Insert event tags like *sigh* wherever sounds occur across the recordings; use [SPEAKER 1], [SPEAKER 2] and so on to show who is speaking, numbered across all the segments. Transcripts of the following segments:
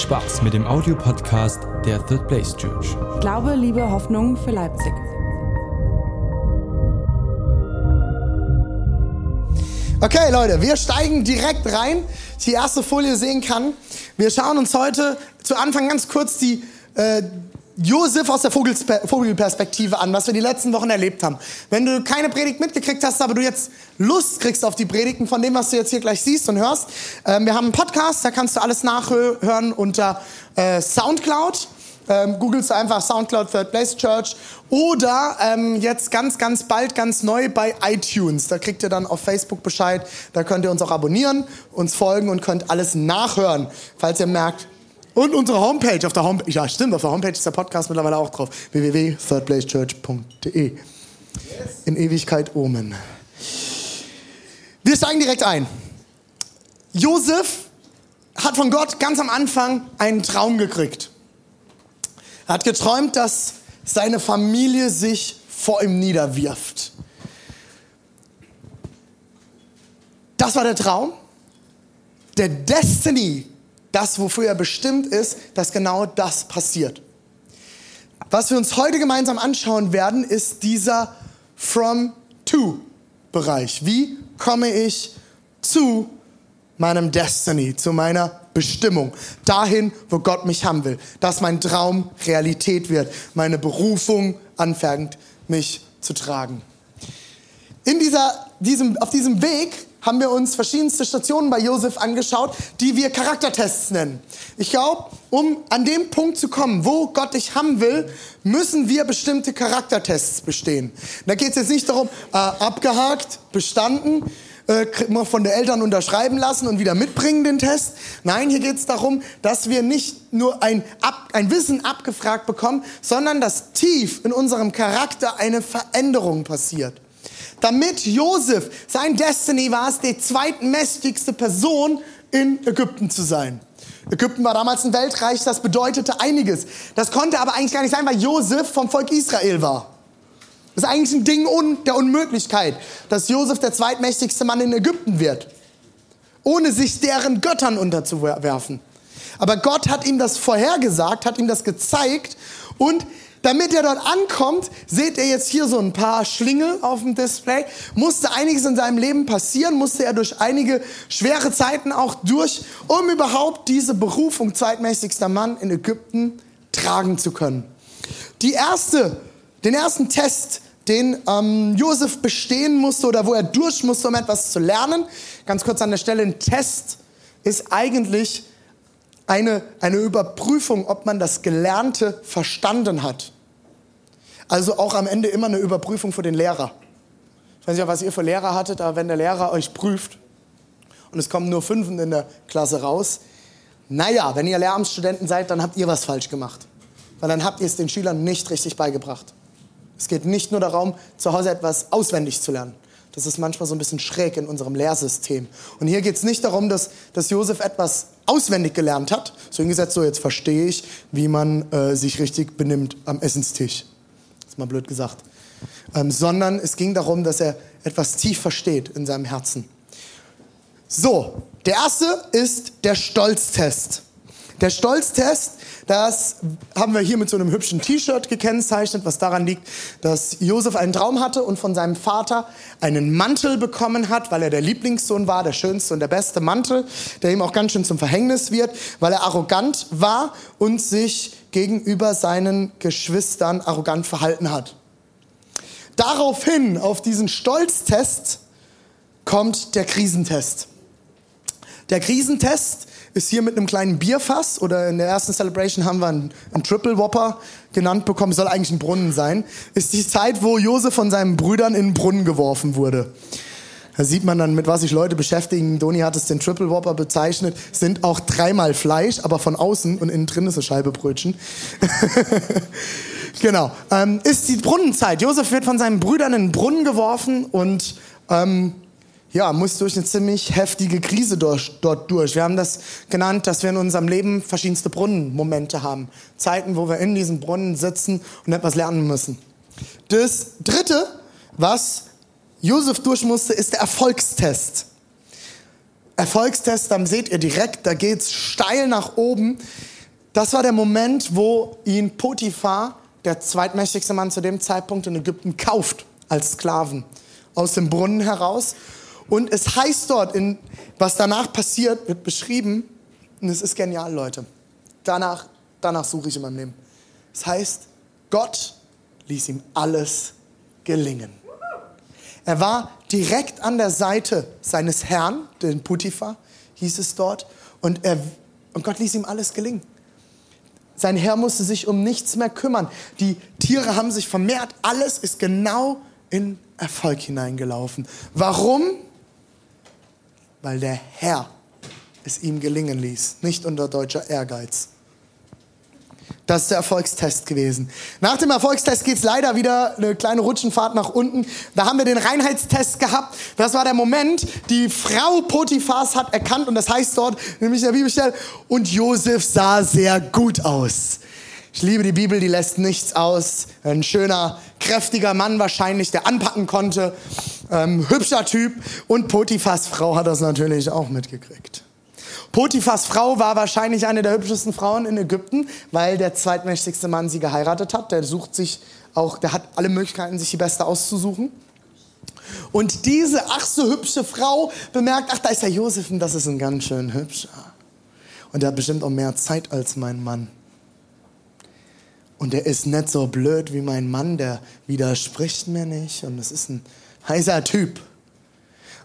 [SPEAKER 1] Spaß mit dem Audiopodcast der Third Place Church.
[SPEAKER 2] Glaube, Liebe, Hoffnung für Leipzig.
[SPEAKER 3] Okay, Leute, wir steigen direkt rein. Die erste Folie sehen kann. Wir schauen uns heute zu Anfang ganz kurz die äh, Josef aus der Vogelperspektive an, was wir die letzten Wochen erlebt haben. Wenn du keine Predigt mitgekriegt hast, aber du jetzt Lust kriegst auf die Predigten von dem, was du jetzt hier gleich siehst und hörst, ähm, wir haben einen Podcast, da kannst du alles nachhören unter äh, Soundcloud. Ähm, googelst du einfach Soundcloud Third Place Church oder ähm, jetzt ganz, ganz bald, ganz neu bei iTunes. Da kriegt ihr dann auf Facebook Bescheid. Da könnt ihr uns auch abonnieren, uns folgen und könnt alles nachhören, falls ihr merkt. Und unsere Homepage, auf der Homepage, ja stimmt, auf der Homepage ist der Podcast mittlerweile auch drauf. www.thirdplacechurch.de In Ewigkeit Omen. Wir steigen direkt ein. Josef hat von Gott ganz am Anfang einen Traum gekriegt. Er hat geträumt, dass seine Familie sich vor ihm niederwirft. Das war der Traum. Der Destiny, das, wofür er bestimmt ist, dass genau das passiert. Was wir uns heute gemeinsam anschauen werden, ist dieser From To Bereich. Wie komme ich zu meinem Destiny, zu meiner Bestimmung, dahin, wo Gott mich haben will, dass mein Traum Realität wird, meine Berufung anfängt, mich zu tragen. In dieser, diesem, auf diesem Weg haben wir uns verschiedenste Stationen bei Josef angeschaut, die wir Charaktertests nennen. Ich glaube, um an dem Punkt zu kommen, wo Gott dich haben will, müssen wir bestimmte Charaktertests bestehen. Da geht es jetzt nicht darum, äh, abgehakt, bestanden, äh, von den Eltern unterschreiben lassen und wieder mitbringen den Test. Nein, hier geht es darum, dass wir nicht nur ein, ab, ein Wissen abgefragt bekommen, sondern dass tief in unserem Charakter eine Veränderung passiert. Damit Josef, sein Destiny war es, die zweitmächtigste Person in Ägypten zu sein. Ägypten war damals ein Weltreich, das bedeutete einiges. Das konnte aber eigentlich gar nicht sein, weil Josef vom Volk Israel war. Das ist eigentlich ein Ding un der Unmöglichkeit, dass Josef der zweitmächtigste Mann in Ägypten wird, ohne sich deren Göttern unterzuwerfen. Aber Gott hat ihm das vorhergesagt, hat ihm das gezeigt und damit er dort ankommt, seht ihr jetzt hier so ein paar Schlingel auf dem Display, musste einiges in seinem Leben passieren, musste er durch einige schwere Zeiten auch durch, um überhaupt diese Berufung zweitmächtigster Mann in Ägypten tragen zu können. Die erste, den ersten Test, den ähm, Josef bestehen musste oder wo er durch musste, um etwas zu lernen. Ganz kurz an der Stelle, ein Test ist eigentlich eine, eine Überprüfung, ob man das Gelernte verstanden hat. Also auch am Ende immer eine Überprüfung für den Lehrer. Ich weiß nicht, was ihr für Lehrer hattet, aber wenn der Lehrer euch prüft und es kommen nur Fünfen in der Klasse raus, naja, wenn ihr Lehramtsstudenten seid, dann habt ihr was falsch gemacht. Weil dann habt ihr es den Schülern nicht richtig beigebracht. Es geht nicht nur darum, zu Hause etwas auswendig zu lernen. Das ist manchmal so ein bisschen schräg in unserem Lehrsystem. Und hier geht es nicht darum, dass, dass Josef etwas auswendig gelernt hat, so hingesetzt, so jetzt verstehe ich, wie man äh, sich richtig benimmt am Essenstisch. Ist mal blöd gesagt. Ähm, sondern es ging darum, dass er etwas tief versteht in seinem Herzen. So, der erste ist der Stolztest. Der Stolztest, das haben wir hier mit so einem hübschen T-Shirt gekennzeichnet, was daran liegt, dass Josef einen Traum hatte und von seinem Vater einen Mantel bekommen hat, weil er der Lieblingssohn war, der schönste und der beste Mantel, der ihm auch ganz schön zum Verhängnis wird, weil er arrogant war und sich gegenüber seinen Geschwistern arrogant verhalten hat. Daraufhin, auf diesen Stolztest, kommt der Krisentest. Der Krisentest ist hier mit einem kleinen Bierfass oder in der ersten Celebration haben wir einen, einen Triple Whopper genannt bekommen, soll eigentlich ein Brunnen sein, ist die Zeit, wo Josef von seinen Brüdern in den Brunnen geworfen wurde. Da sieht man dann, mit was sich Leute beschäftigen. Doni hat es den Triple Whopper bezeichnet. Sind auch dreimal Fleisch, aber von außen und innen drin ist eine Scheibe Brötchen. *laughs* genau. Ähm, ist die Brunnenzeit. Josef wird von seinen Brüdern in den Brunnen geworfen und ähm, ja, muss durch eine ziemlich heftige Krise durch, dort durch. Wir haben das genannt, dass wir in unserem Leben verschiedenste Brunnenmomente haben. Zeiten, wo wir in diesem Brunnen sitzen und etwas lernen müssen. Das dritte, was Josef durch musste, ist der Erfolgstest. Erfolgstest, dann seht ihr direkt, da geht's steil nach oben. Das war der Moment, wo ihn Potiphar, der zweitmächtigste Mann zu dem Zeitpunkt in Ägypten, kauft als Sklaven aus dem Brunnen heraus. Und es heißt dort, in, was danach passiert, wird beschrieben, und es ist genial, Leute. Danach, danach suche ich in meinem Leben. Es heißt, Gott ließ ihm alles gelingen. Er war direkt an der Seite seines Herrn, den Potiphar, hieß es dort, und, er, und Gott ließ ihm alles gelingen. Sein Herr musste sich um nichts mehr kümmern. Die Tiere haben sich vermehrt. Alles ist genau in Erfolg hineingelaufen. Warum? Weil der Herr es ihm gelingen ließ, nicht unter deutscher Ehrgeiz. Das ist der Erfolgstest gewesen. Nach dem Erfolgstest geht es leider wieder eine kleine Rutschenfahrt nach unten. Da haben wir den Reinheitstest gehabt. Das war der Moment, die Frau Potiphas hat erkannt, und das heißt dort, nämlich in der Bibelstelle, und Josef sah sehr gut aus. Ich liebe die Bibel, die lässt nichts aus. Ein schöner, kräftiger Mann wahrscheinlich, der anpacken konnte. Ähm, hübscher Typ. Und Potiphas Frau hat das natürlich auch mitgekriegt. Potiphas Frau war wahrscheinlich eine der hübschesten Frauen in Ägypten, weil der zweitmächtigste Mann sie geheiratet hat. Der sucht sich auch, der hat alle Möglichkeiten, sich die beste auszusuchen. Und diese ach so hübsche Frau bemerkt, ach, da ist der Josef und das ist ein ganz schön hübscher. Und der hat bestimmt auch mehr Zeit als mein Mann. Und der ist nicht so blöd wie mein Mann, der widerspricht mir nicht. Und das ist ein heißer Typ.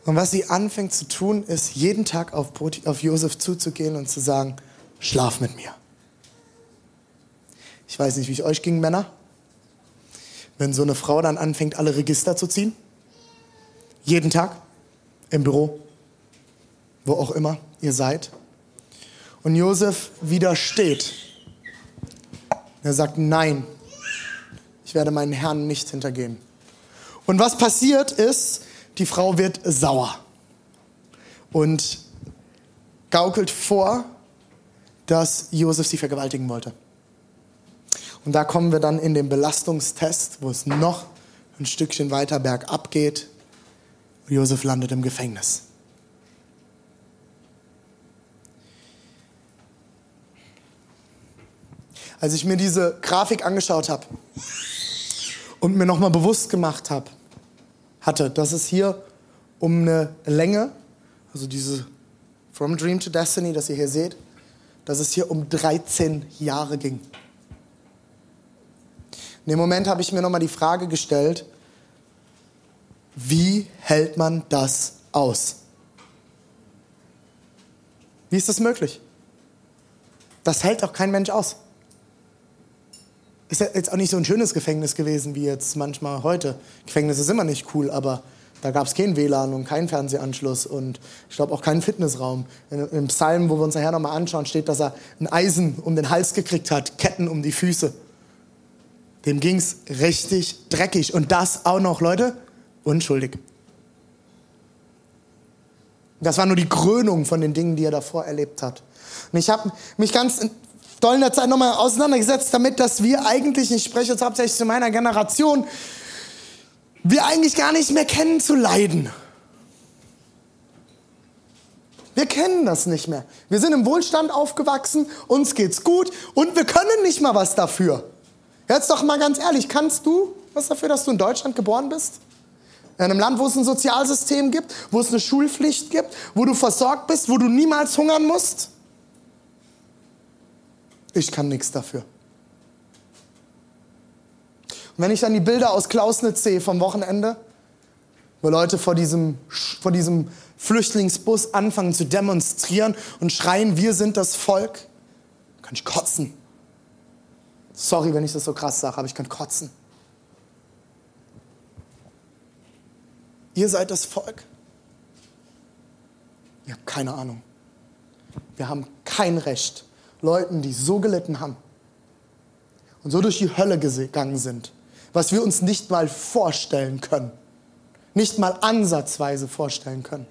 [SPEAKER 3] Und was sie anfängt zu tun, ist, jeden Tag auf, auf Josef zuzugehen und zu sagen, schlaf mit mir. Ich weiß nicht, wie es euch ging, Männer. Wenn so eine Frau dann anfängt, alle Register zu ziehen. Jeden Tag. Im Büro. Wo auch immer ihr seid. Und Josef widersteht. Er sagt, nein, ich werde meinen Herrn nicht hintergehen. Und was passiert ist, die Frau wird sauer und gaukelt vor, dass Josef sie vergewaltigen wollte. Und da kommen wir dann in den Belastungstest, wo es noch ein Stückchen weiter bergab geht. Josef landet im Gefängnis. Als ich mir diese Grafik angeschaut habe und mir nochmal bewusst gemacht habe, hatte, dass es hier um eine Länge, also diese From Dream to Destiny, das ihr hier seht, dass es hier um 13 Jahre ging. In dem Moment habe ich mir nochmal die Frage gestellt, wie hält man das aus? Wie ist das möglich? Das hält auch kein Mensch aus. Ist ja jetzt auch nicht so ein schönes Gefängnis gewesen wie jetzt manchmal heute. Gefängnis ist immer nicht cool, aber da gab es kein WLAN und keinen Fernsehanschluss und ich glaube auch keinen Fitnessraum. Im Psalm, wo wir uns nachher nochmal anschauen, steht, dass er ein Eisen um den Hals gekriegt hat, Ketten um die Füße. Dem ging es richtig dreckig. Und das auch noch, Leute, unschuldig. Das war nur die Krönung von den Dingen, die er davor erlebt hat. Und ich habe mich ganz doll in der Zeit nochmal auseinandergesetzt damit, dass wir eigentlich, ich spreche jetzt hauptsächlich zu meiner Generation, wir eigentlich gar nicht mehr kennen zu leiden. Wir kennen das nicht mehr. Wir sind im Wohlstand aufgewachsen, uns geht's gut und wir können nicht mal was dafür. Jetzt doch mal ganz ehrlich, kannst du was dafür, dass du in Deutschland geboren bist? In einem Land, wo es ein Sozialsystem gibt, wo es eine Schulpflicht gibt, wo du versorgt bist, wo du niemals hungern musst? Ich kann nichts dafür. Und wenn ich dann die Bilder aus Klausnitz sehe vom Wochenende, wo Leute vor diesem, vor diesem Flüchtlingsbus anfangen zu demonstrieren und schreien, wir sind das Volk, kann ich kotzen. Sorry, wenn ich das so krass sage, aber ich kann kotzen. Ihr seid das Volk. Ihr habt keine Ahnung. Wir haben kein Recht, Leuten, die so gelitten haben und so durch die Hölle gegangen sind, was wir uns nicht mal vorstellen können, nicht mal ansatzweise vorstellen können,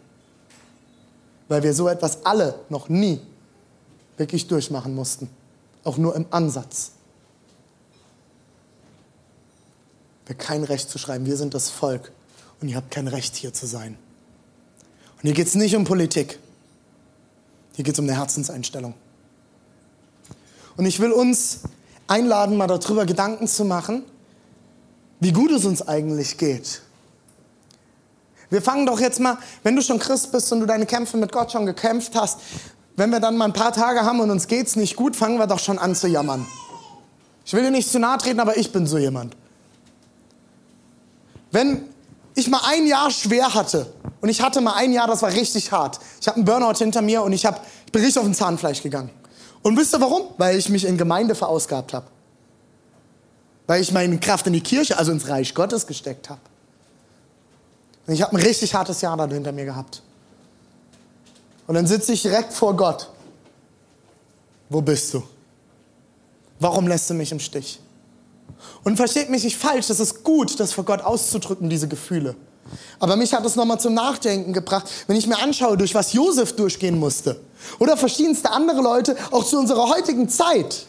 [SPEAKER 3] weil wir so etwas alle noch nie wirklich durchmachen mussten, auch nur im Ansatz. Wir haben kein Recht zu schreiben, wir sind das Volk und ihr habt kein Recht hier zu sein. Und hier geht es nicht um Politik. Hier geht es um eine Herzenseinstellung. Und ich will uns einladen, mal darüber Gedanken zu machen, wie gut es uns eigentlich geht. Wir fangen doch jetzt mal, wenn du schon Christ bist und du deine Kämpfe mit Gott schon gekämpft hast, wenn wir dann mal ein paar Tage haben und uns geht's nicht gut, fangen wir doch schon an zu jammern. Ich will dir nicht zu nahe treten, aber ich bin so jemand. Wenn ich mal ein Jahr schwer hatte und ich hatte mal ein Jahr, das war richtig hart. Ich habe einen Burnout hinter mir und ich, hab, ich bin richtig auf den Zahnfleisch gegangen. Und wisst ihr warum? Weil ich mich in Gemeinde verausgabt habe. Weil ich meine Kraft in die Kirche, also ins Reich Gottes gesteckt habe. Und ich habe ein richtig hartes Jahr da hinter mir gehabt. Und dann sitze ich direkt vor Gott. Wo bist du? Warum lässt du mich im Stich? Und versteht mich nicht falsch, das ist gut, das vor Gott auszudrücken, diese Gefühle. Aber mich hat es nochmal zum Nachdenken gebracht, wenn ich mir anschaue, durch was Josef durchgehen musste. Oder verschiedenste andere Leute, auch zu unserer heutigen Zeit.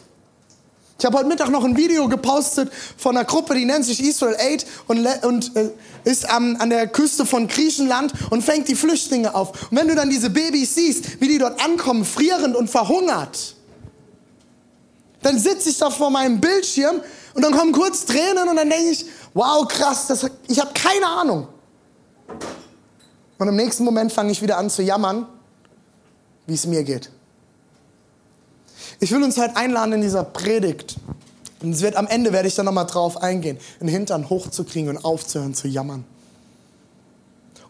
[SPEAKER 3] Ich habe heute Mittag noch ein Video gepostet von einer Gruppe, die nennt sich Israel Aid und, und äh, ist am, an der Küste von Griechenland und fängt die Flüchtlinge auf. Und wenn du dann diese Babys siehst, wie die dort ankommen, frierend und verhungert, dann sitze ich da vor meinem Bildschirm und dann kommen kurz Tränen und dann denke ich, wow, krass, das, ich habe keine Ahnung. Und im nächsten Moment fange ich wieder an zu jammern, wie es mir geht. Ich will uns heute einladen in dieser Predigt. Und es wird am Ende werde ich da nochmal drauf eingehen, den Hintern hochzukriegen und aufzuhören zu jammern.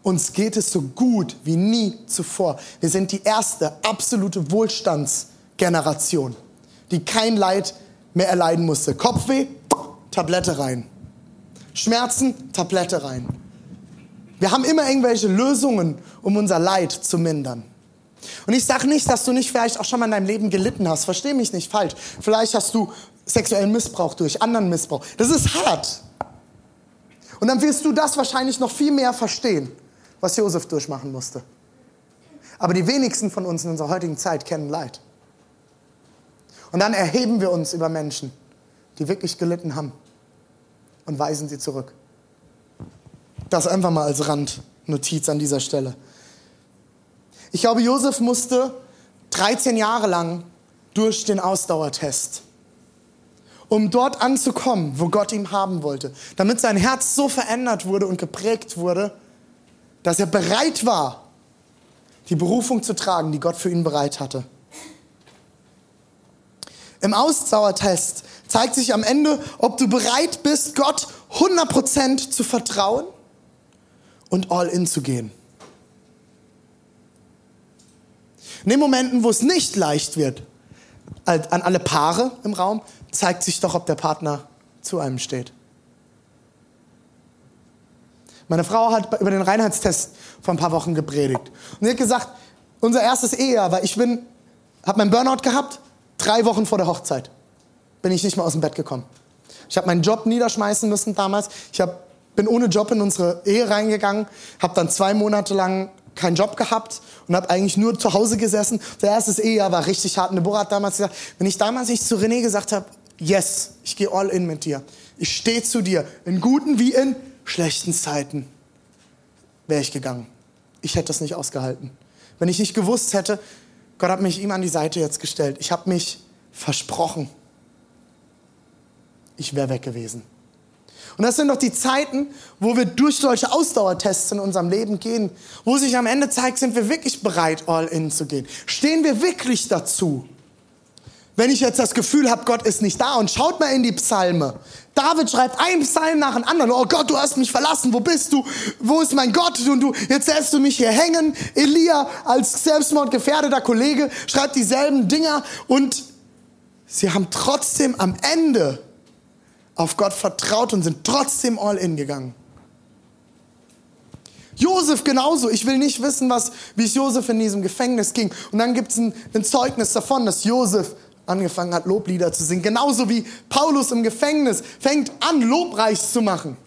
[SPEAKER 3] Uns geht es so gut wie nie zuvor. Wir sind die erste absolute Wohlstandsgeneration, die kein Leid mehr erleiden musste. Kopfweh, Tablette rein. Schmerzen, Tablette rein. Wir haben immer irgendwelche Lösungen, um unser Leid zu mindern. Und ich sage nicht, dass du nicht vielleicht auch schon mal in deinem Leben gelitten hast. Versteh mich nicht falsch. Vielleicht hast du sexuellen Missbrauch durch, anderen Missbrauch. Das ist hart. Und dann wirst du das wahrscheinlich noch viel mehr verstehen, was Josef durchmachen musste. Aber die wenigsten von uns in unserer heutigen Zeit kennen Leid. Und dann erheben wir uns über Menschen, die wirklich gelitten haben und weisen sie zurück. Das einfach mal als Randnotiz an dieser Stelle. Ich glaube, Josef musste 13 Jahre lang durch den Ausdauertest, um dort anzukommen, wo Gott ihn haben wollte, damit sein Herz so verändert wurde und geprägt wurde, dass er bereit war, die Berufung zu tragen, die Gott für ihn bereit hatte. Im Ausdauertest zeigt sich am Ende, ob du bereit bist, Gott 100% zu vertrauen und all in zu gehen. In den Momenten, wo es nicht leicht wird, an alle Paare im Raum, zeigt sich doch, ob der Partner zu einem steht. Meine Frau hat über den Reinheitstest vor ein paar Wochen gepredigt. Und sie hat gesagt, unser erstes Ehejahr, weil ich bin, habe meinen Burnout gehabt, drei Wochen vor der Hochzeit bin ich nicht mehr aus dem Bett gekommen. Ich habe meinen Job niederschmeißen müssen damals. Ich hab, bin ohne Job in unsere Ehe reingegangen, habe dann zwei Monate lang keinen Job gehabt und habe eigentlich nur zu Hause gesessen. Das erste Ehejahr war richtig hart. Und Deborah hat damals gesagt, wenn ich damals nicht zu René gesagt habe, yes, ich gehe all in mit dir. Ich stehe zu dir, in guten wie in schlechten Zeiten, wäre ich gegangen. Ich hätte das nicht ausgehalten. Wenn ich nicht gewusst hätte, Gott hat mich ihm an die Seite jetzt gestellt. Ich habe mich versprochen. Ich wäre weg gewesen. Und das sind doch die Zeiten, wo wir durch solche Ausdauertests in unserem Leben gehen, wo sich am Ende zeigt, sind wir wirklich bereit, all in zu gehen. Stehen wir wirklich dazu? Wenn ich jetzt das Gefühl habe, Gott ist nicht da und schaut mal in die Psalme. David schreibt einen Psalm nach dem anderen. Oh Gott, du hast mich verlassen. Wo bist du? Wo ist mein Gott? Und du, jetzt lässt du mich hier hängen. Elia als selbstmordgefährdeter Kollege schreibt dieselben Dinger und sie haben trotzdem am Ende auf Gott vertraut und sind trotzdem all in gegangen. Josef genauso. Ich will nicht wissen, was, wie es Josef in diesem Gefängnis ging. Und dann gibt es ein, ein Zeugnis davon, dass Josef angefangen hat, Loblieder zu singen. Genauso wie Paulus im Gefängnis fängt an, Lobreich zu machen.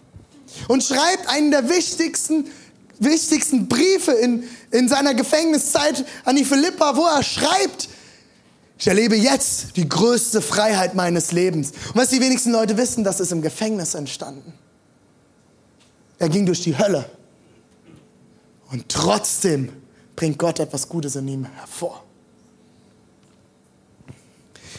[SPEAKER 3] Und schreibt einen der wichtigsten, wichtigsten Briefe in, in seiner Gefängniszeit an die Philippa, wo er schreibt, ich erlebe jetzt die größte Freiheit meines Lebens. Und was die wenigsten Leute wissen, das ist im Gefängnis entstanden. Er ging durch die Hölle. Und trotzdem bringt Gott etwas Gutes in ihm hervor.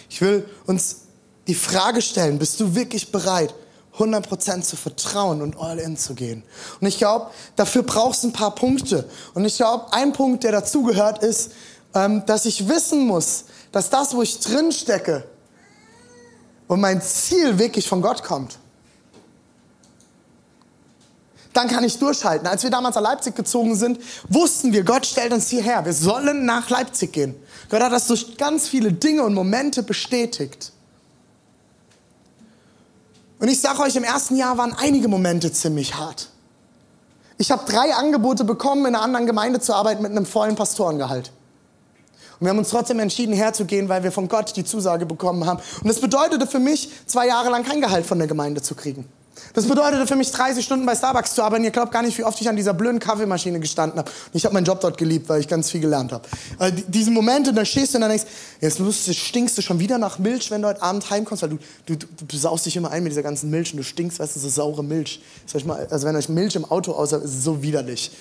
[SPEAKER 3] Ich will uns die Frage stellen, bist du wirklich bereit, 100% zu vertrauen und all in zu gehen? Und ich glaube, dafür brauchst du ein paar Punkte. Und ich glaube, ein Punkt, der dazugehört, ist, dass ich wissen muss, dass das, wo ich drin stecke und mein Ziel wirklich von Gott kommt. Dann kann ich durchhalten. Als wir damals nach Leipzig gezogen sind, wussten wir, Gott stellt uns hierher. Wir sollen nach Leipzig gehen. Gott hat das durch ganz viele Dinge und Momente bestätigt. Und ich sage euch, im ersten Jahr waren einige Momente ziemlich hart. Ich habe drei Angebote bekommen, in einer anderen Gemeinde zu arbeiten mit einem vollen Pastorengehalt. Und wir haben uns trotzdem entschieden, herzugehen, weil wir von Gott die Zusage bekommen haben. Und das bedeutete für mich, zwei Jahre lang kein Gehalt von der Gemeinde zu kriegen. Das bedeutete für mich 30 Stunden bei Starbucks zu arbeiten. Ihr glaubt gar nicht, wie oft ich an dieser blöden Kaffeemaschine gestanden habe. Und ich habe meinen Job dort geliebt, weil ich ganz viel gelernt habe. Äh, diese Momente, da stehst du und dann denkst, jetzt musst, stinkst du schon wieder nach Milch, wenn du heute Abend heimkommst, weil du, du, du saust dich immer ein mit dieser ganzen Milch und du stinkst, weißt du, so saure Milch. also wenn euch Milch im Auto aussah, ist es so widerlich.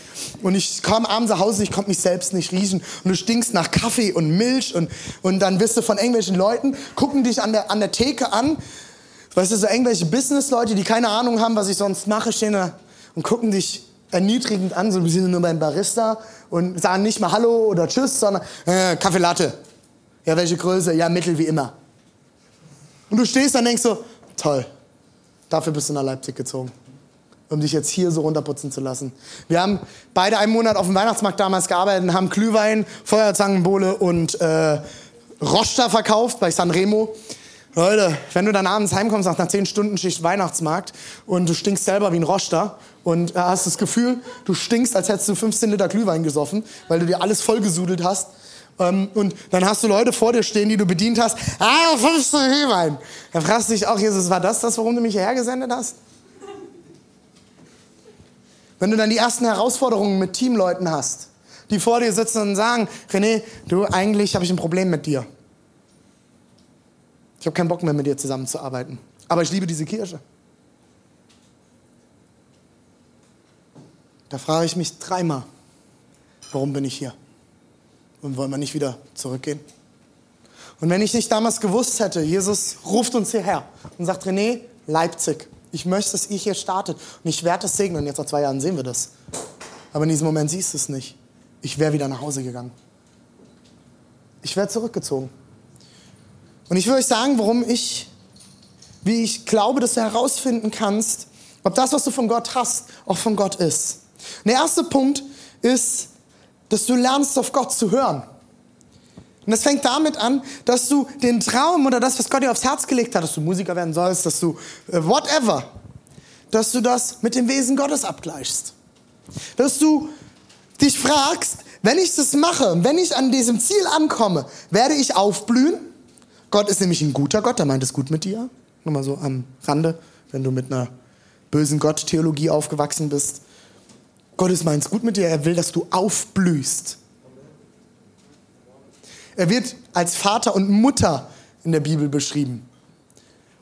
[SPEAKER 3] Und ich kam abends nach Hause, ich konnte mich selbst nicht riechen und du stinkst nach Kaffee und Milch und, und dann wirst du von irgendwelchen Leuten, gucken dich an der, an der Theke an Weißt du, so irgendwelche Business-Leute, die keine Ahnung haben, was ich sonst mache, stehen da und gucken dich erniedrigend an, so ein bisschen nur beim Barista und sagen nicht mal Hallo oder Tschüss, sondern äh, Kaffee Latte. Ja, welche Größe? Ja, Mittel wie immer. Und du stehst dann und denkst so, toll, dafür bist du nach Leipzig gezogen, um dich jetzt hier so runterputzen zu lassen. Wir haben beide einen Monat auf dem Weihnachtsmarkt damals gearbeitet und haben Glühwein, Feuerzangenbowle und äh, Roster verkauft bei Sanremo. Leute, wenn du dann abends heimkommst nach einer 10 Stunden Schicht Weihnachtsmarkt und du stinkst selber wie ein Roster und hast das Gefühl, du stinkst, als hättest du 15 Liter Glühwein gesoffen, weil du dir alles vollgesudelt hast. Ähm, und dann hast du Leute vor dir stehen, die du bedient hast. Ah, 15 Glühwein. Dann fragst du dich auch, Jesus, war das das, warum du mich hierher gesendet hast? Wenn du dann die ersten Herausforderungen mit Teamleuten hast, die vor dir sitzen und sagen, René, du, eigentlich habe ich ein Problem mit dir. Ich habe keinen Bock mehr mit dir zusammenzuarbeiten. Aber ich liebe diese Kirche. Da frage ich mich dreimal, warum bin ich hier? Und wollen wir nicht wieder zurückgehen? Und wenn ich nicht damals gewusst hätte, Jesus ruft uns hierher und sagt, René, Leipzig, ich möchte, dass ihr hier startet und ich werde es segnen. Jetzt nach zwei Jahren sehen wir das. Aber in diesem Moment siehst du es nicht. Ich wäre wieder nach Hause gegangen. Ich wäre zurückgezogen. Und ich will euch sagen, warum ich, wie ich glaube, dass du herausfinden kannst, ob das, was du von Gott hast, auch von Gott ist. Und der erste Punkt ist, dass du lernst, auf Gott zu hören. Und das fängt damit an, dass du den Traum oder das, was Gott dir aufs Herz gelegt hat, dass du Musiker werden sollst, dass du äh, whatever, dass du das mit dem Wesen Gottes abgleichst. Dass du dich fragst, wenn ich das mache, wenn ich an diesem Ziel ankomme, werde ich aufblühen? Gott ist nämlich ein guter Gott, der meint es gut mit dir. Nur mal so am Rande, wenn du mit einer bösen Gott-Theologie aufgewachsen bist. Gott ist meint es gut mit dir, er will, dass du aufblühst. Er wird als Vater und Mutter in der Bibel beschrieben.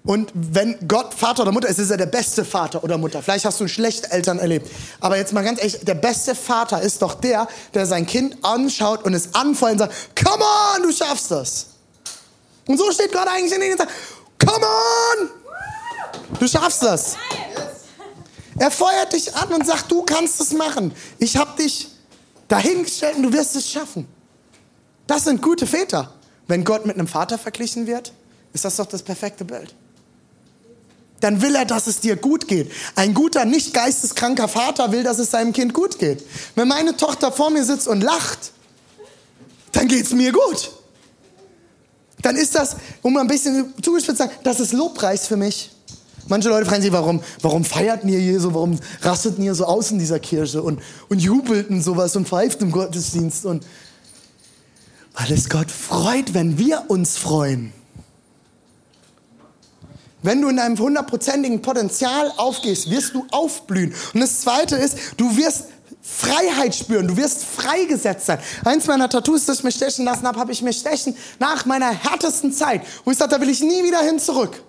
[SPEAKER 3] Und wenn Gott Vater oder Mutter ist, ist er der beste Vater oder Mutter. Vielleicht hast du schlechte Eltern erlebt. Aber jetzt mal ganz ehrlich, der beste Vater ist doch der, der sein Kind anschaut und es anfeuert und sagt, come on, du schaffst das. Und so steht Gott eigentlich in den Tag. Come on! Du schaffst das. Er feuert dich an und sagt, du kannst es machen. Ich habe dich dahingestellt und du wirst es schaffen. Das sind gute Väter. Wenn Gott mit einem Vater verglichen wird, ist das doch das perfekte Bild. Dann will er, dass es dir gut geht. Ein guter, nicht geisteskranker Vater will, dass es seinem Kind gut geht. Wenn meine Tochter vor mir sitzt und lacht, dann geht es mir gut dann ist das, um ein bisschen zugespitzt zu sagen, das ist Lobpreis für mich. Manche Leute fragen sich, warum, warum feiert ihr hier so, warum rastet ihr so aus in dieser Kirche und, und jubelt und sowas und pfeift im Gottesdienst und weil es Gott freut, wenn wir uns freuen. Wenn du in einem hundertprozentigen Potenzial aufgehst, wirst du aufblühen. Und das Zweite ist, du wirst Freiheit spüren. Du wirst freigesetzt sein. Eins meiner Tattoos, das ich mir stechen lassen habe, habe ich mir stechen nach meiner härtesten Zeit, wo ich sagte, da will ich nie wieder hin zurück.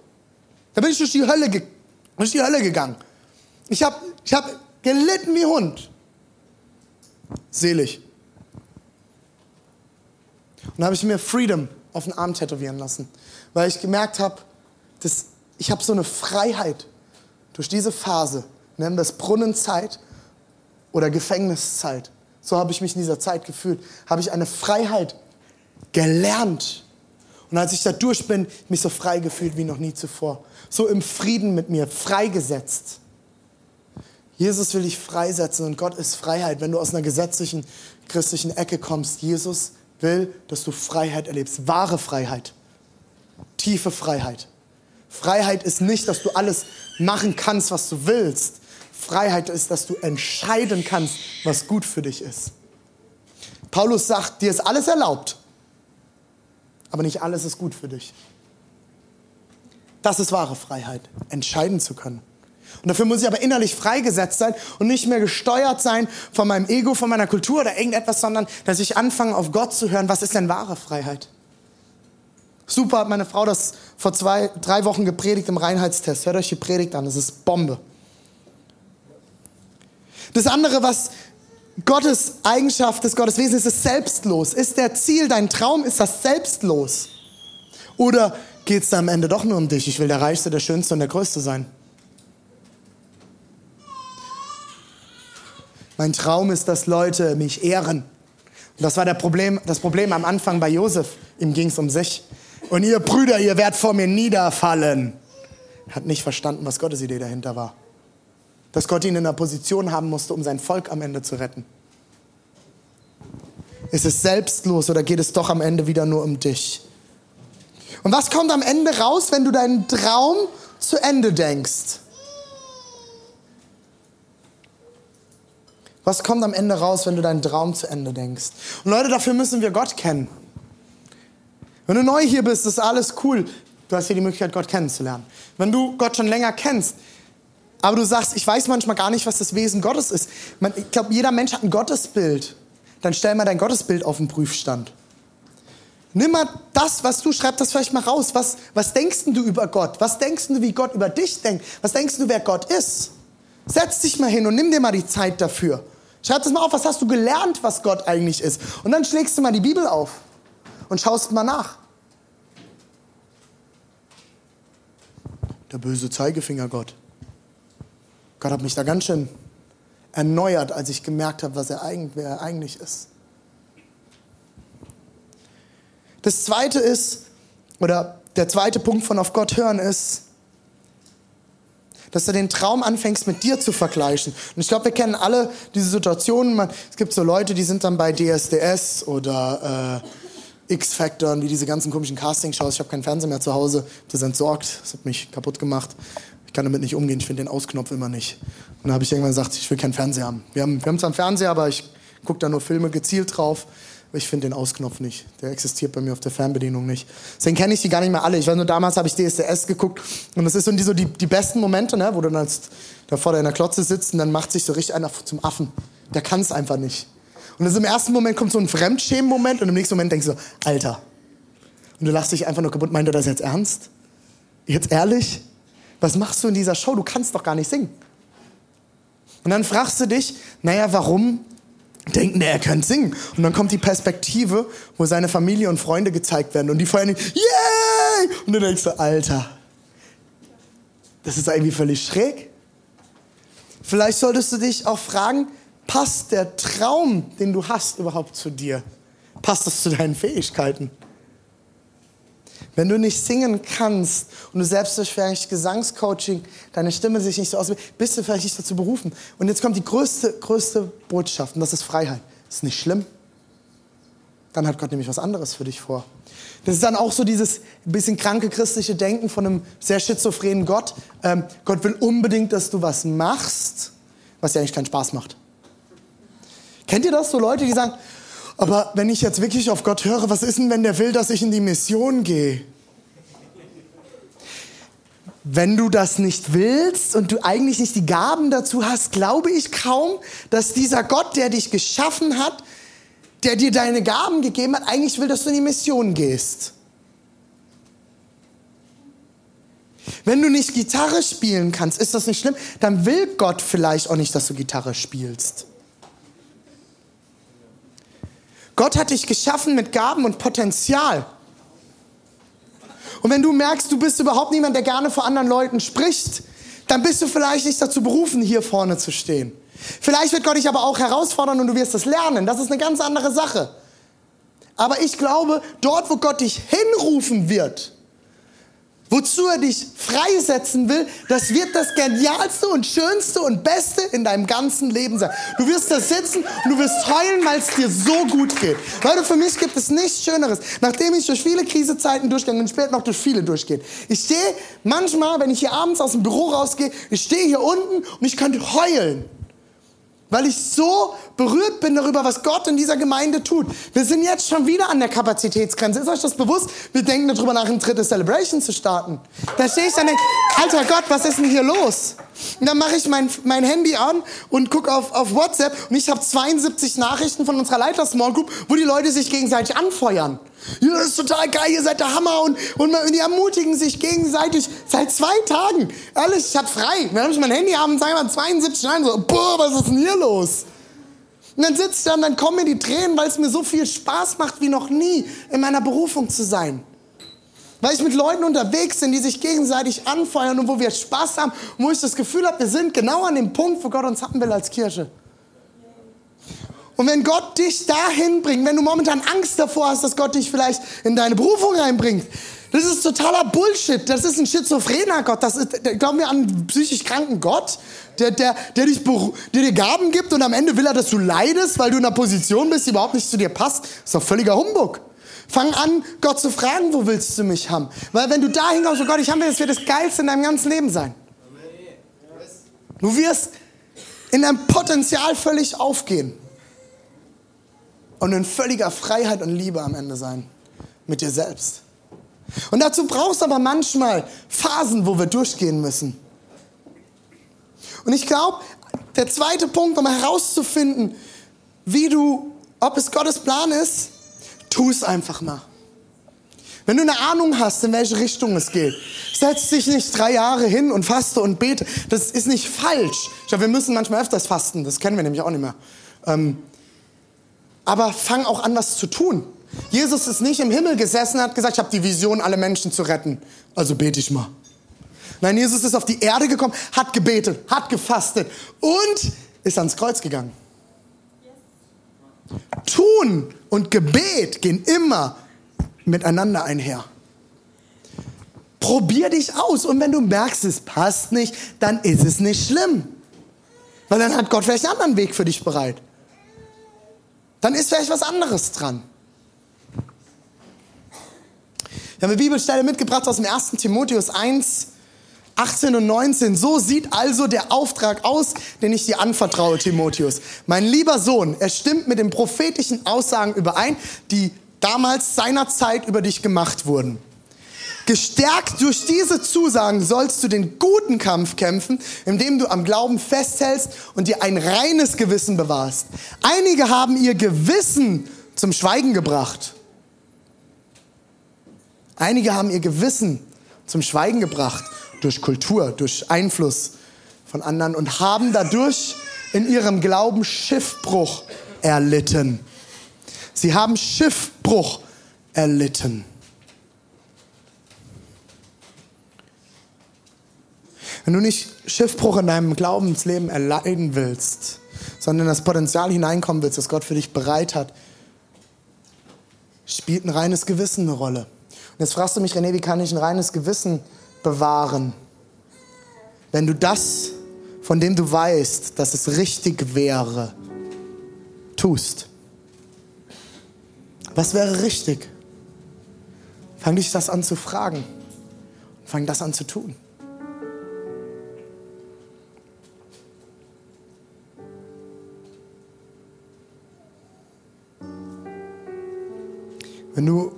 [SPEAKER 3] Da bin ich durch die Hölle, durch die Hölle gegangen. Ich habe ich hab gelitten wie Hund. Selig. Und da habe ich mir Freedom auf den Arm tätowieren lassen. weil ich gemerkt habe, dass ich habe so eine Freiheit durch diese Phase, nennen wir es Brunnenzeit oder Gefängniszeit. So habe ich mich in dieser Zeit gefühlt. Habe ich eine Freiheit gelernt. Und als ich da durch bin, mich so frei gefühlt wie noch nie zuvor. So im Frieden mit mir, freigesetzt. Jesus will dich freisetzen und Gott ist Freiheit. Wenn du aus einer gesetzlichen christlichen Ecke kommst, Jesus will, dass du Freiheit erlebst. Wahre Freiheit. Tiefe Freiheit. Freiheit ist nicht, dass du alles machen kannst, was du willst. Freiheit ist, dass du entscheiden kannst, was gut für dich ist. Paulus sagt, dir ist alles erlaubt, aber nicht alles ist gut für dich. Das ist wahre Freiheit, entscheiden zu können. Und dafür muss ich aber innerlich freigesetzt sein und nicht mehr gesteuert sein von meinem Ego, von meiner Kultur oder irgendetwas, sondern dass ich anfange, auf Gott zu hören. Was ist denn wahre Freiheit? Super hat meine Frau das vor zwei, drei Wochen gepredigt im Reinheitstest. Hört euch die Predigt an, das ist Bombe. Das andere, was Gottes Eigenschaft des Gottes Wesen ist, ist selbstlos. Ist der Ziel, dein Traum, ist das selbstlos? Oder geht es am Ende doch nur um dich? Ich will der Reichste, der Schönste und der Größte sein. Mein Traum ist, dass Leute mich ehren. Und das war Problem, das Problem am Anfang bei Josef. Ihm ging es um sich. Und ihr Brüder, ihr werdet vor mir niederfallen. Er hat nicht verstanden, was Gottes Idee dahinter war. Dass Gott ihn in einer Position haben musste, um sein Volk am Ende zu retten. Ist es selbstlos oder geht es doch am Ende wieder nur um dich? Und was kommt am Ende raus, wenn du deinen Traum zu Ende denkst? Was kommt am Ende raus, wenn du deinen Traum zu Ende denkst? Und Leute, dafür müssen wir Gott kennen. Wenn du neu hier bist, ist alles cool. Du hast hier die Möglichkeit, Gott kennenzulernen. Wenn du Gott schon länger kennst, aber du sagst, ich weiß manchmal gar nicht, was das Wesen Gottes ist. Man, ich glaube, jeder Mensch hat ein Gottesbild. Dann stell mal dein Gottesbild auf den Prüfstand. Nimm mal das, was du schreibst, das vielleicht mal raus. Was, was denkst du über Gott? Was denkst du, wie Gott über dich denkt? Was denkst du, wer Gott ist? Setz dich mal hin und nimm dir mal die Zeit dafür. Schreib das mal auf, was hast du gelernt, was Gott eigentlich ist. Und dann schlägst du mal die Bibel auf und schaust mal nach. Der böse Zeigefinger Gott. Gott hat mich da ganz schön erneuert, als ich gemerkt habe, was er eigentlich, wer er eigentlich ist. Das zweite ist, oder der zweite Punkt von auf Gott hören ist, dass du den Traum anfängst mit dir zu vergleichen. Und ich glaube, wir kennen alle diese Situationen. es gibt so Leute, die sind dann bei DSDS oder äh, X-Factor und wie diese ganzen komischen Casting-Shows. Ich habe keinen Fernseher mehr zu Hause. Das entsorgt. Das hat mich kaputt gemacht. Ich kann damit nicht umgehen. Ich finde den Ausknopf immer nicht. Und dann habe ich irgendwann gesagt, ich will keinen Fernseher haben. Wir haben, wir haben zwar einen Fernseher, aber ich gucke da nur Filme gezielt drauf. Ich finde den Ausknopf nicht. Der existiert bei mir auf der Fernbedienung nicht. Deswegen kenne ich die gar nicht mehr alle. Ich weiß nur, damals habe ich DSDS geguckt. Und das ist so die, so die, die besten Momente, ne? wo du dann als, da vor deiner Klotze sitzt und dann macht sich so richtig einer zum Affen. Der kann es einfach nicht. Und das im ersten Moment kommt so ein Fremdschämen-Moment und im nächsten Moment denkst du, Alter. Und du lachst dich einfach nur kaputt. Meint er das jetzt ernst? Jetzt ehrlich? Was machst du in dieser Show? Du kannst doch gar nicht singen. Und dann fragst du dich, naja, warum denken, er könnte singen? Und dann kommt die Perspektive, wo seine Familie und Freunde gezeigt werden und die feiern, yay! Und du denkst du, Alter, das ist irgendwie völlig schräg. Vielleicht solltest du dich auch fragen, passt der Traum, den du hast, überhaupt zu dir? Passt das zu deinen Fähigkeiten? Wenn du nicht singen kannst und du selbst durch vielleicht Gesangscoaching deine Stimme sich nicht so auswählt, bist du vielleicht nicht dazu berufen. Und jetzt kommt die größte, größte Botschaft und das ist Freiheit. Ist nicht schlimm. Dann hat Gott nämlich was anderes für dich vor. Das ist dann auch so dieses bisschen kranke christliche Denken von einem sehr schizophrenen Gott. Ähm, Gott will unbedingt, dass du was machst, was dir eigentlich keinen Spaß macht. Kennt ihr das? So Leute, die sagen, aber wenn ich jetzt wirklich auf Gott höre, was ist denn, wenn der will, dass ich in die Mission gehe? Wenn du das nicht willst und du eigentlich nicht die Gaben dazu hast, glaube ich kaum, dass dieser Gott, der dich geschaffen hat, der dir deine Gaben gegeben hat, eigentlich will, dass du in die Mission gehst. Wenn du nicht Gitarre spielen kannst, ist das nicht schlimm, dann will Gott vielleicht auch nicht, dass du Gitarre spielst. Gott hat dich geschaffen mit Gaben und Potenzial. Und wenn du merkst, du bist überhaupt niemand, der gerne vor anderen Leuten spricht, dann bist du vielleicht nicht dazu berufen, hier vorne zu stehen. Vielleicht wird Gott dich aber auch herausfordern und du wirst es lernen. Das ist eine ganz andere Sache. Aber ich glaube, dort, wo Gott dich hinrufen wird, wozu er dich freisetzen will, das wird das genialste und schönste und beste in deinem ganzen Leben sein. Du wirst da sitzen und du wirst heulen, weil es dir so gut geht. Leute, für mich gibt es nichts Schöneres. Nachdem ich durch viele Krisezeiten durchgegangen bin, später noch durch viele durchgehe. Ich stehe manchmal, wenn ich hier abends aus dem Büro rausgehe, ich stehe hier unten und ich könnte heulen. Weil ich so berührt bin darüber, was Gott in dieser Gemeinde tut. Wir sind jetzt schon wieder an der Kapazitätsgrenze. Ist euch das bewusst? Wir denken darüber nach, ein drittes Celebration zu starten. Da stehe ich dann und denke, alter Gott, was ist denn hier los? Und dann mache ich mein, mein Handy an und gucke auf, auf WhatsApp und ich habe 72 Nachrichten von unserer Leiter Small Group, wo die Leute sich gegenseitig anfeuern. Ja, das ist total geil, ihr seid der Hammer und, und die ermutigen sich gegenseitig seit zwei Tagen. Alles, ich hab frei. Dann habe ich mein Handy abends einmal 72 Nein, so, boah, was ist denn hier los? Und dann sitze ich da und dann kommen mir die Tränen, weil es mir so viel Spaß macht wie noch nie in meiner Berufung zu sein. Weil ich mit Leuten unterwegs bin, die sich gegenseitig anfeuern und wo wir Spaß haben und wo ich das Gefühl habe, wir sind genau an dem Punkt, wo Gott uns haben will als Kirche. Und wenn Gott dich dahin bringt, wenn du momentan Angst davor hast, dass Gott dich vielleicht in deine Berufung reinbringt, das ist totaler Bullshit. Das ist ein schizophrener Gott. Das ist, glauben wir an einen psychisch kranken Gott, der, der, der, dich, der dir Gaben gibt und am Ende will er, dass du leidest, weil du in einer Position bist, die überhaupt nicht zu dir passt. Das ist doch völliger Humbug. Fang an, Gott zu fragen, wo willst du mich haben? Weil wenn du dahin kommst, oh Gott, ich habe will, das wird das Geilste in deinem ganzen Leben sein. Du wirst in deinem Potenzial völlig aufgehen und in völliger Freiheit und Liebe am Ende sein mit dir selbst. Und dazu brauchst du aber manchmal Phasen, wo wir durchgehen müssen. Und ich glaube, der zweite Punkt, um herauszufinden, wie du, ob es Gottes Plan ist, tu es einfach mal. Wenn du eine Ahnung hast, in welche Richtung es geht, setz dich nicht drei Jahre hin und faste und bete. Das ist nicht falsch. Ich glaube, wir müssen manchmal öfters fasten. Das kennen wir nämlich auch nicht mehr. Ähm, aber fang auch an, was zu tun. Jesus ist nicht im Himmel gesessen und hat gesagt, ich habe die Vision, alle Menschen zu retten. Also bete ich mal. Nein, Jesus ist auf die Erde gekommen, hat gebetet, hat gefastet und ist ans Kreuz gegangen. Tun und Gebet gehen immer miteinander einher. Probier dich aus und wenn du merkst, es passt nicht, dann ist es nicht schlimm. Weil dann hat Gott vielleicht einen anderen Weg für dich bereit. Dann ist vielleicht was anderes dran. Ich habe eine Bibelstelle mitgebracht aus dem 1. Timotheus 1, 18 und 19. So sieht also der Auftrag aus, den ich dir anvertraue, Timotheus. Mein lieber Sohn, er stimmt mit den prophetischen Aussagen überein, die damals seiner Zeit über dich gemacht wurden. Gestärkt durch diese Zusagen sollst du den guten Kampf kämpfen, indem du am Glauben festhältst und dir ein reines Gewissen bewahrst. Einige haben ihr Gewissen zum Schweigen gebracht. Einige haben ihr Gewissen zum Schweigen gebracht durch Kultur, durch Einfluss von anderen und haben dadurch in ihrem Glauben Schiffbruch erlitten. Sie haben Schiffbruch erlitten. Wenn du nicht Schiffbruch in deinem Glaubensleben erleiden willst, sondern das Potenzial hineinkommen willst, das Gott für dich bereit hat, spielt ein reines Gewissen eine Rolle. Und jetzt fragst du mich, René, wie kann ich ein reines Gewissen bewahren? Wenn du das, von dem du weißt, dass es richtig wäre, tust. Was wäre richtig? Fang dich das an zu fragen. Fang das an zu tun. Wenn du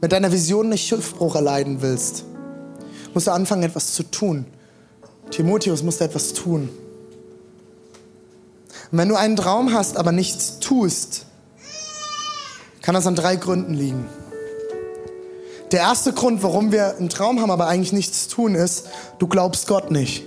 [SPEAKER 3] mit deiner Vision nicht Schiffbruch erleiden willst, musst du anfangen, etwas zu tun. Timotheus musste etwas tun. Und wenn du einen Traum hast, aber nichts tust, kann das an drei Gründen liegen. Der erste Grund, warum wir einen Traum haben, aber eigentlich nichts tun, ist, du glaubst Gott nicht.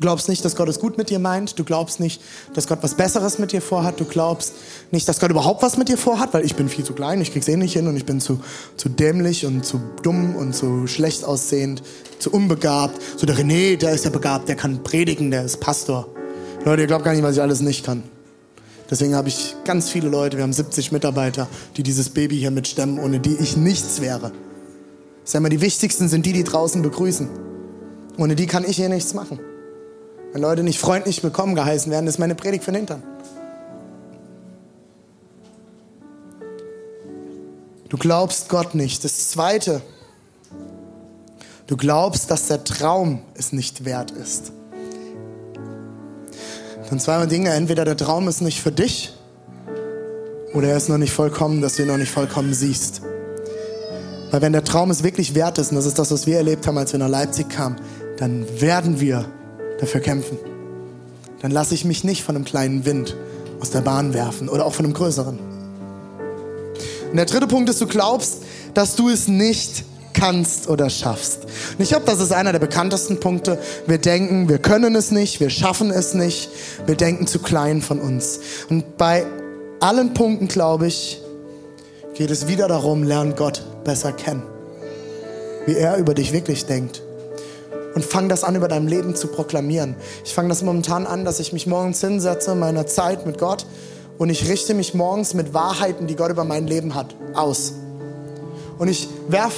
[SPEAKER 3] Du glaubst nicht, dass Gott es gut mit dir meint. Du glaubst nicht, dass Gott was Besseres mit dir vorhat. Du glaubst nicht, dass Gott überhaupt was mit dir vorhat, weil ich bin viel zu klein, ich krieg's eh nicht hin und ich bin zu, zu dämlich und zu dumm und zu schlecht aussehend, zu unbegabt. So der René, der ist ja begabt, der kann predigen, der ist Pastor. Leute, ihr glaubt gar nicht, was ich alles nicht kann. Deswegen habe ich ganz viele Leute, wir haben 70 Mitarbeiter, die dieses Baby hier mitstemmen, ohne die ich nichts wäre. Sag mal, die wichtigsten sind die, die draußen begrüßen. Ohne die kann ich hier nichts machen. Wenn Leute nicht freundlich willkommen geheißen werden, ist meine Predigt für den Hintern. Du glaubst Gott nicht. Das Zweite, du glaubst, dass der Traum es nicht wert ist. Dann zwei Dinge. Entweder der Traum ist nicht für dich oder er ist noch nicht vollkommen, dass du ihn noch nicht vollkommen siehst. Weil wenn der Traum es wirklich wert ist, und das ist das, was wir erlebt haben, als wir nach Leipzig kamen, dann werden wir dafür kämpfen. Dann lasse ich mich nicht von einem kleinen Wind aus der Bahn werfen oder auch von einem größeren. Und der dritte Punkt ist, du glaubst, dass du es nicht kannst oder schaffst. Und ich glaube, das ist einer der bekanntesten Punkte. Wir denken, wir können es nicht, wir schaffen es nicht, wir denken zu klein von uns. Und bei allen Punkten, glaube ich, geht es wieder darum, lern Gott besser kennen. Wie er über dich wirklich denkt. Und fang das an, über dein Leben zu proklamieren. Ich fange das momentan an, dass ich mich morgens hinsetze, meiner Zeit mit Gott, und ich richte mich morgens mit Wahrheiten, die Gott über mein Leben hat, aus. Und ich werf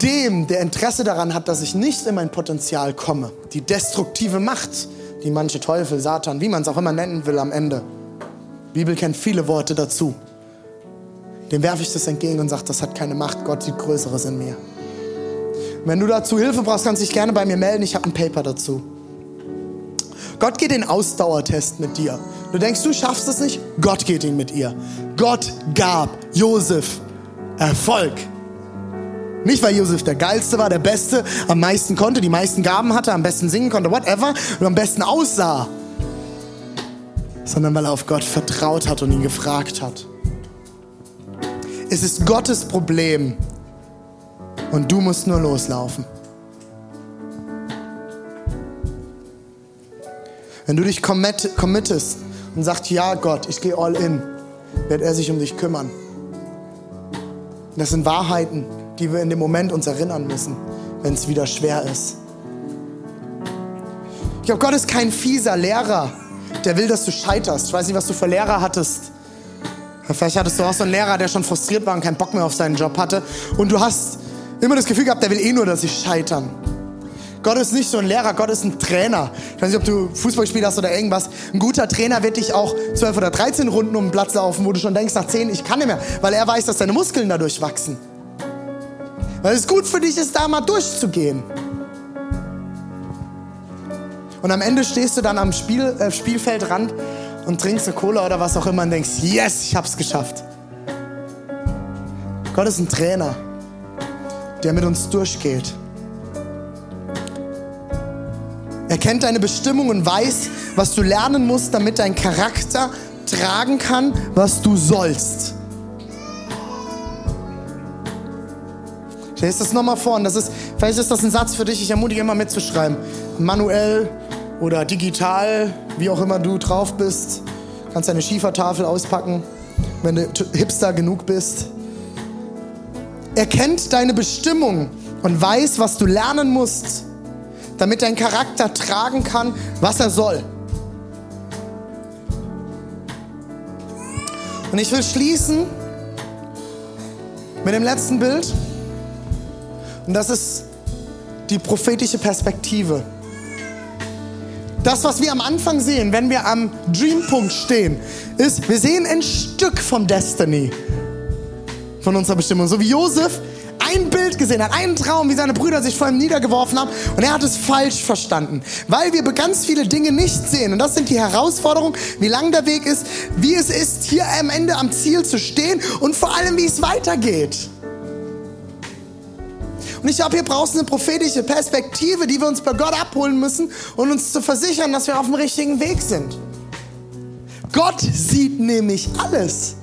[SPEAKER 3] dem, der Interesse daran hat, dass ich nicht in mein Potenzial komme, die destruktive Macht, die manche Teufel, Satan, wie man es auch immer nennen will am Ende. Die Bibel kennt viele Worte dazu. Dem werfe ich das entgegen und sage, das hat keine Macht, Gott sieht Größeres in mir. Wenn du dazu Hilfe brauchst, kannst du dich gerne bei mir melden, ich habe ein Paper dazu. Gott geht den Ausdauertest mit dir. Du denkst, du schaffst es nicht, Gott geht ihn mit ihr. Gott gab Josef Erfolg. Nicht, weil Josef der Geilste war, der Beste, am meisten konnte, die meisten Gaben hatte, am besten singen konnte, whatever, und am besten aussah, sondern weil er auf Gott vertraut hat und ihn gefragt hat. Es ist Gottes Problem und du musst nur loslaufen. Wenn du dich commit, committest und sagst, ja Gott, ich gehe all in, wird er sich um dich kümmern. Das sind Wahrheiten, die wir in dem Moment uns erinnern müssen, wenn es wieder schwer ist. Ich glaube, Gott ist kein fieser Lehrer, der will, dass du scheiterst. Ich weiß nicht, was du für Lehrer hattest. Vielleicht hattest du auch so einen Lehrer, der schon frustriert war und keinen Bock mehr auf seinen Job hatte. Und du hast immer das Gefühl gehabt, der will eh nur, dass sie scheitern. Gott ist nicht so ein Lehrer, Gott ist ein Trainer. Ich weiß nicht, ob du Fußball gespielt hast oder irgendwas. Ein guter Trainer wird dich auch 12 oder 13 Runden um den Platz laufen, wo du schon denkst, nach 10, ich kann nicht mehr, weil er weiß, dass deine Muskeln dadurch wachsen. Weil es gut für dich ist, da mal durchzugehen. Und am Ende stehst du dann am Spiel, äh, Spielfeldrand und trinkst eine Cola oder was auch immer und denkst, yes, ich hab's geschafft. Gott ist ein Trainer, der mit uns durchgeht. Er kennt deine Bestimmung und weiß, was du lernen musst, damit dein Charakter tragen kann, was du sollst. Ich lese das nochmal vor und das ist, vielleicht ist das ein Satz für dich, ich ermutige immer mitzuschreiben. Manuell oder digital, wie auch immer du drauf bist. Kannst deine Schiefertafel auspacken, wenn du hipster genug bist. Er kennt deine Bestimmung und weiß, was du lernen musst, damit dein Charakter tragen kann, was er soll. Und ich will schließen mit dem letzten Bild. Und das ist die prophetische Perspektive. Das, was wir am Anfang sehen, wenn wir am Dreampunkt stehen, ist, wir sehen ein Stück vom Destiny, von unserer Bestimmung. So wie Josef ein Bild gesehen hat, einen Traum, wie seine Brüder sich vor ihm niedergeworfen haben und er hat es falsch verstanden, weil wir ganz viele Dinge nicht sehen. Und das sind die Herausforderungen, wie lang der Weg ist, wie es ist, hier am Ende am Ziel zu stehen und vor allem, wie es weitergeht. Und ich glaube, hier brauchst du eine prophetische Perspektive, die wir uns bei Gott abholen müssen und uns zu versichern, dass wir auf dem richtigen Weg sind. Gott sieht nämlich alles.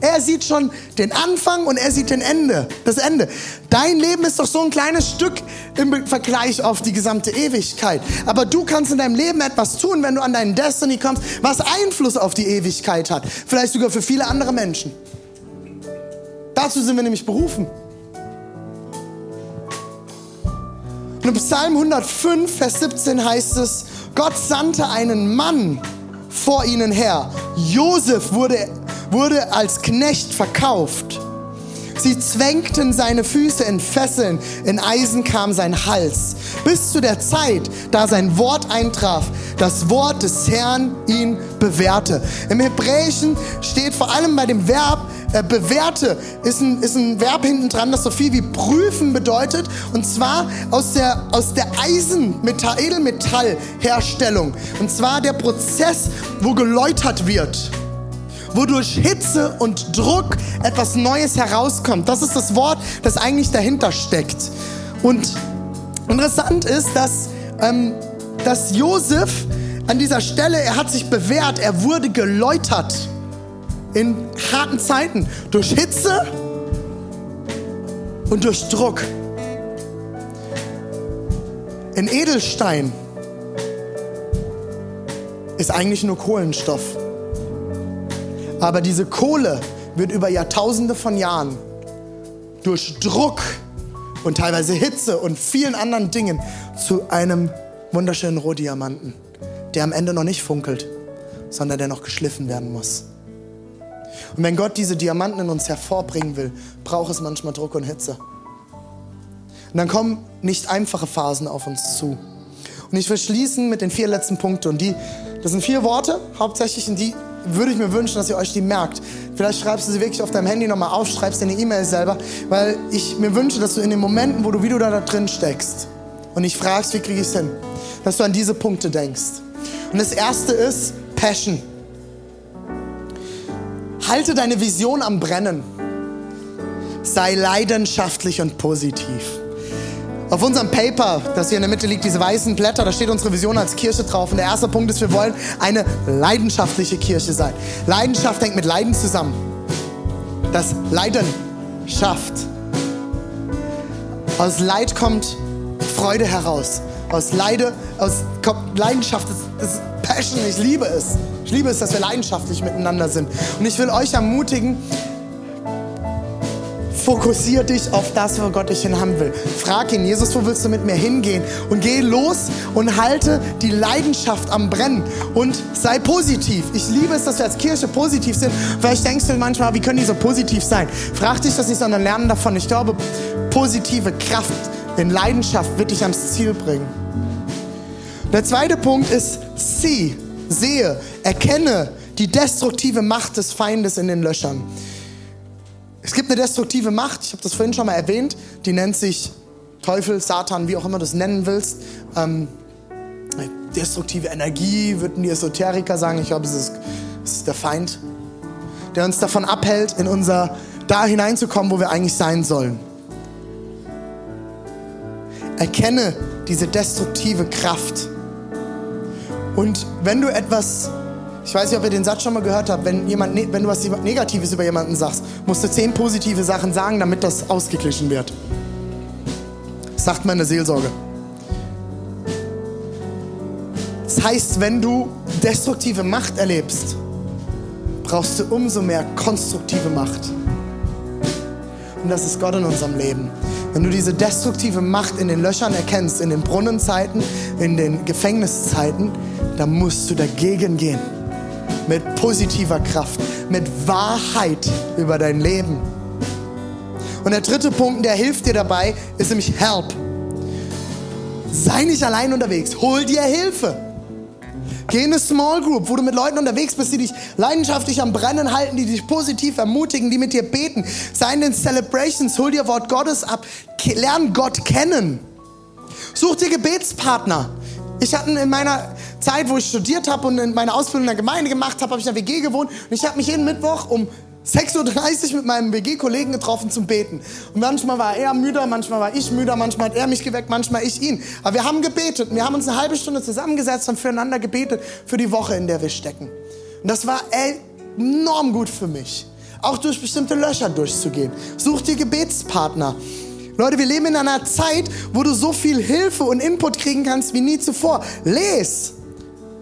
[SPEAKER 3] Er sieht schon den Anfang und er sieht den Ende, das Ende. Dein Leben ist doch so ein kleines Stück im Vergleich auf die gesamte Ewigkeit. Aber du kannst in deinem Leben etwas tun, wenn du an deinen Destiny kommst, was Einfluss auf die Ewigkeit hat. Vielleicht sogar für viele andere Menschen. Dazu sind wir nämlich berufen. Und im Psalm 105, Vers 17 heißt es, Gott sandte einen Mann vor ihnen her. Josef wurde, wurde als Knecht verkauft. Sie zwängten seine Füße in Fesseln, in Eisen kam sein Hals, bis zu der Zeit, da sein Wort eintraf, das Wort des Herrn ihn bewährte. Im Hebräischen steht vor allem bei dem Verb äh, bewährte, ist ein, ist ein Verb hinten dran, das so viel wie prüfen bedeutet, und zwar aus der, aus der Eisenmetall, Edelmetallherstellung. Und zwar der Prozess, wo geläutert wird wodurch Hitze und Druck etwas Neues herauskommt. Das ist das Wort, das eigentlich dahinter steckt. Und interessant ist, dass, ähm, dass Josef an dieser Stelle, er hat sich bewährt, er wurde geläutert in harten Zeiten durch Hitze und durch Druck. In Edelstein ist eigentlich nur Kohlenstoff. Aber diese Kohle wird über Jahrtausende von Jahren durch Druck und teilweise Hitze und vielen anderen Dingen zu einem wunderschönen Rohdiamanten, der am Ende noch nicht funkelt, sondern der noch geschliffen werden muss. Und wenn Gott diese Diamanten in uns hervorbringen will, braucht es manchmal Druck und Hitze. Und dann kommen nicht einfache Phasen auf uns zu. Und ich will schließen mit den vier letzten Punkten. Und die, das sind vier Worte, hauptsächlich, und die würde ich mir wünschen, dass ihr euch die merkt. Vielleicht schreibst du sie wirklich auf deinem Handy nochmal auf, schreibst dir eine E-Mail selber, weil ich mir wünsche, dass du in den Momenten, wo du, wie du da, drin steckst und ich fragst, wie kriege ich es hin, dass du an diese Punkte denkst. Und das erste ist Passion. Halte deine Vision am Brennen. Sei leidenschaftlich und positiv. Auf unserem Paper, das hier in der Mitte liegt, diese weißen Blätter, da steht unsere Vision als Kirche drauf. Und der erste Punkt ist, wir wollen eine leidenschaftliche Kirche sein. Leidenschaft hängt mit Leiden zusammen. Das Leiden schafft. Aus Leid kommt Freude heraus. Aus Leide, aus kommt Leidenschaft, das, ist Passion, ich liebe es. Ich liebe es, dass wir leidenschaftlich miteinander sind. Und ich will euch ermutigen, Fokussier dich auf das, wo Gott dich hin haben will. Frag ihn, Jesus, wo willst du mit mir hingehen? Und geh los und halte die Leidenschaft am Brennen und sei positiv. Ich liebe es, dass wir als Kirche positiv sind. Vielleicht denkst du manchmal, wie können die so positiv sein? Frag dich das nicht, sondern lernen davon. Ich glaube, positive Kraft in Leidenschaft wird dich ans Ziel bringen. Der zweite Punkt ist, sieh, sehe, erkenne die destruktive Macht des Feindes in den Löchern. Es gibt eine destruktive Macht, ich habe das vorhin schon mal erwähnt, die nennt sich Teufel, Satan, wie auch immer du es nennen willst. Ähm, destruktive Energie, würden die Esoteriker sagen. Ich glaube, es ist, es ist der Feind, der uns davon abhält, in unser da hineinzukommen, wo wir eigentlich sein sollen. Erkenne diese destruktive Kraft. Und wenn du etwas ich weiß nicht, ob ihr den Satz schon mal gehört habt. Wenn, jemand, ne, wenn du was Negatives über jemanden sagst, musst du zehn positive Sachen sagen, damit das ausgeglichen wird. Das sagt man in der Seelsorge. Das heißt, wenn du destruktive Macht erlebst, brauchst du umso mehr konstruktive Macht. Und das ist Gott in unserem Leben. Wenn du diese destruktive Macht in den Löchern erkennst, in den Brunnenzeiten, in den Gefängniszeiten, dann musst du dagegen gehen mit positiver Kraft, mit Wahrheit über dein Leben. Und der dritte Punkt, der hilft dir dabei, ist nämlich Help. Sei nicht allein unterwegs, hol dir Hilfe. Geh in eine Small Group, wo du mit Leuten unterwegs bist, die dich leidenschaftlich am Brennen halten, die dich positiv ermutigen, die mit dir beten. Sei in den Celebrations, hol dir Wort Gottes ab, lern Gott kennen. Such dir Gebetspartner. Ich hatte in meiner Zeit, wo ich studiert habe und in meiner Ausbildung in der Gemeinde gemacht habe, habe ich in der WG gewohnt und ich habe mich jeden Mittwoch um 6.30 Uhr mit meinem WG-Kollegen getroffen zum Beten. Und manchmal war er müder, manchmal war ich müder, manchmal hat er mich geweckt, manchmal ich ihn. Aber wir haben gebetet. Wir haben uns eine halbe Stunde zusammengesetzt und füreinander gebetet für die Woche, in der wir stecken. Und das war enorm gut für mich. auch durch bestimmte Löcher durchzugehen. Such dir Gebetspartner. Leute, wir leben in einer Zeit, wo du so viel Hilfe und Input kriegen kannst wie nie zuvor. Les!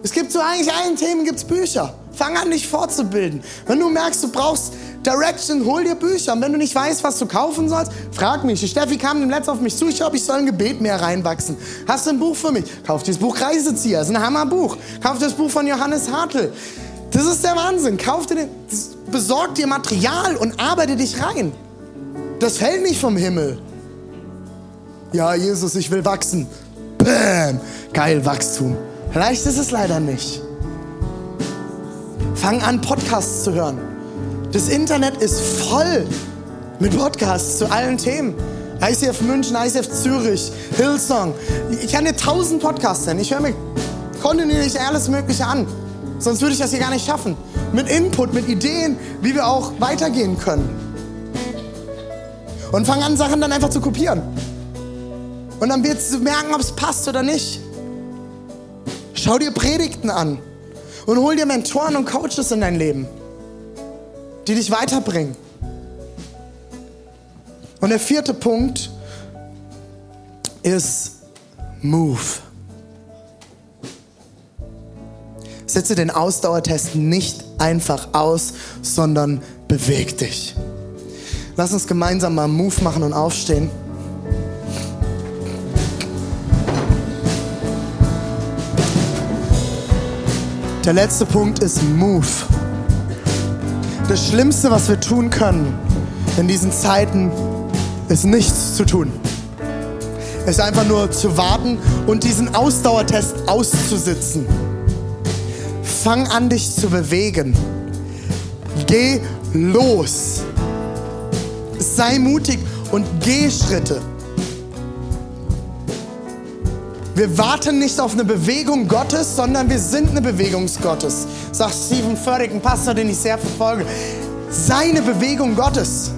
[SPEAKER 3] Es gibt so eigentlich allen Themen gibt's Bücher. Fang an, dich fortzubilden. Wenn du merkst, du brauchst Direction, hol dir Bücher. Und wenn du nicht weißt, was du kaufen sollst, frag mich. Steffi kam im Letzten auf mich zu, ich glaube, ich soll ein Gebet mehr reinwachsen. Hast du ein Buch für mich? Kauf dir das Buch Reisezieher, das ist ein Hammerbuch. Kauf dir das Buch von Johannes Hartl. Das ist der Wahnsinn. Kauf dir den, besorg dir Material und arbeite dich rein. Das fällt nicht vom Himmel. Ja, Jesus, ich will wachsen. Bäm. Geil, Wachstum. Vielleicht ist es leider nicht. Fang an, Podcasts zu hören. Das Internet ist voll mit Podcasts zu allen Themen. ICF München, ICF Zürich, Hillsong. Ich kann dir tausend Podcasts nennen. Ich höre mir kontinuierlich alles Mögliche an. Sonst würde ich das hier gar nicht schaffen. Mit Input, mit Ideen, wie wir auch weitergehen können. Und fang an, Sachen dann einfach zu kopieren. Und dann wirst du merken, ob es passt oder nicht. Schau dir Predigten an und hol dir Mentoren und Coaches in dein Leben, die dich weiterbringen. Und der vierte Punkt ist Move. Setze den Ausdauertest nicht einfach aus, sondern beweg dich. Lass uns gemeinsam mal Move machen und aufstehen. Der letzte Punkt ist Move. Das Schlimmste, was wir tun können in diesen Zeiten, ist nichts zu tun. Ist einfach nur zu warten und diesen Ausdauertest auszusitzen. Fang an, dich zu bewegen. Geh los. Sei mutig und geh Schritte. Wir warten nicht auf eine Bewegung Gottes, sondern wir sind eine Bewegung Gottes. Sagt Stephen Furtick, ein Pastor, den ich sehr verfolge. Seine Bewegung Gottes.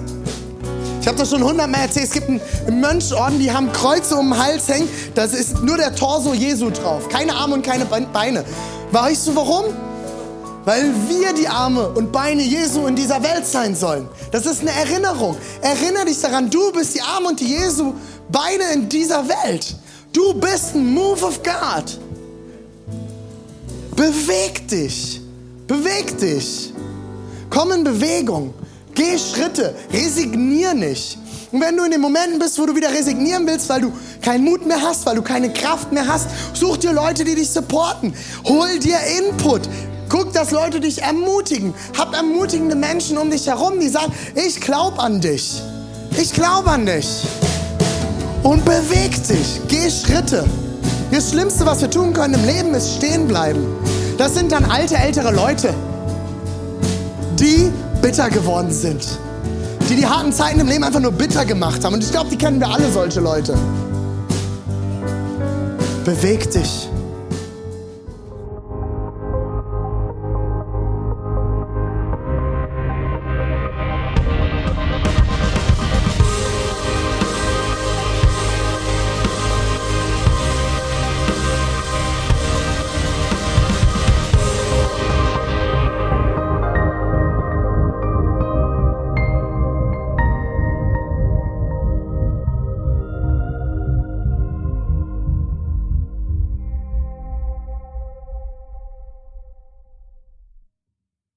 [SPEAKER 3] Ich habe das schon hundertmal erzählt. Es gibt einen Mönchorden, die haben Kreuze um den Hals hängen. Da ist nur der Torso Jesu drauf. Keine Arme und keine Beine. Weißt du warum? Weil wir die Arme und Beine Jesu in dieser Welt sein sollen. Das ist eine Erinnerung. Erinnere dich daran, du bist die Arme und die Jesu Beine in dieser Welt. Du bist ein Move of God. Beweg dich. Beweg dich. Komm in Bewegung. Geh Schritte. Resignier nicht. Und wenn du in den Momenten bist, wo du wieder resignieren willst, weil du keinen Mut mehr hast, weil du keine Kraft mehr hast, such dir Leute, die dich supporten. Hol dir Input. Guck, dass Leute dich ermutigen. Hab ermutigende Menschen um dich herum, die sagen, ich glaube an dich. Ich glaube an dich und beweg dich. Geh Schritte. Das Schlimmste, was wir tun können im Leben, ist stehen bleiben. Das sind dann alte, ältere Leute, die bitter geworden sind. Die die harten Zeiten im Leben einfach nur bitter gemacht haben. Und ich glaube, die kennen wir alle solche Leute. Beweg dich.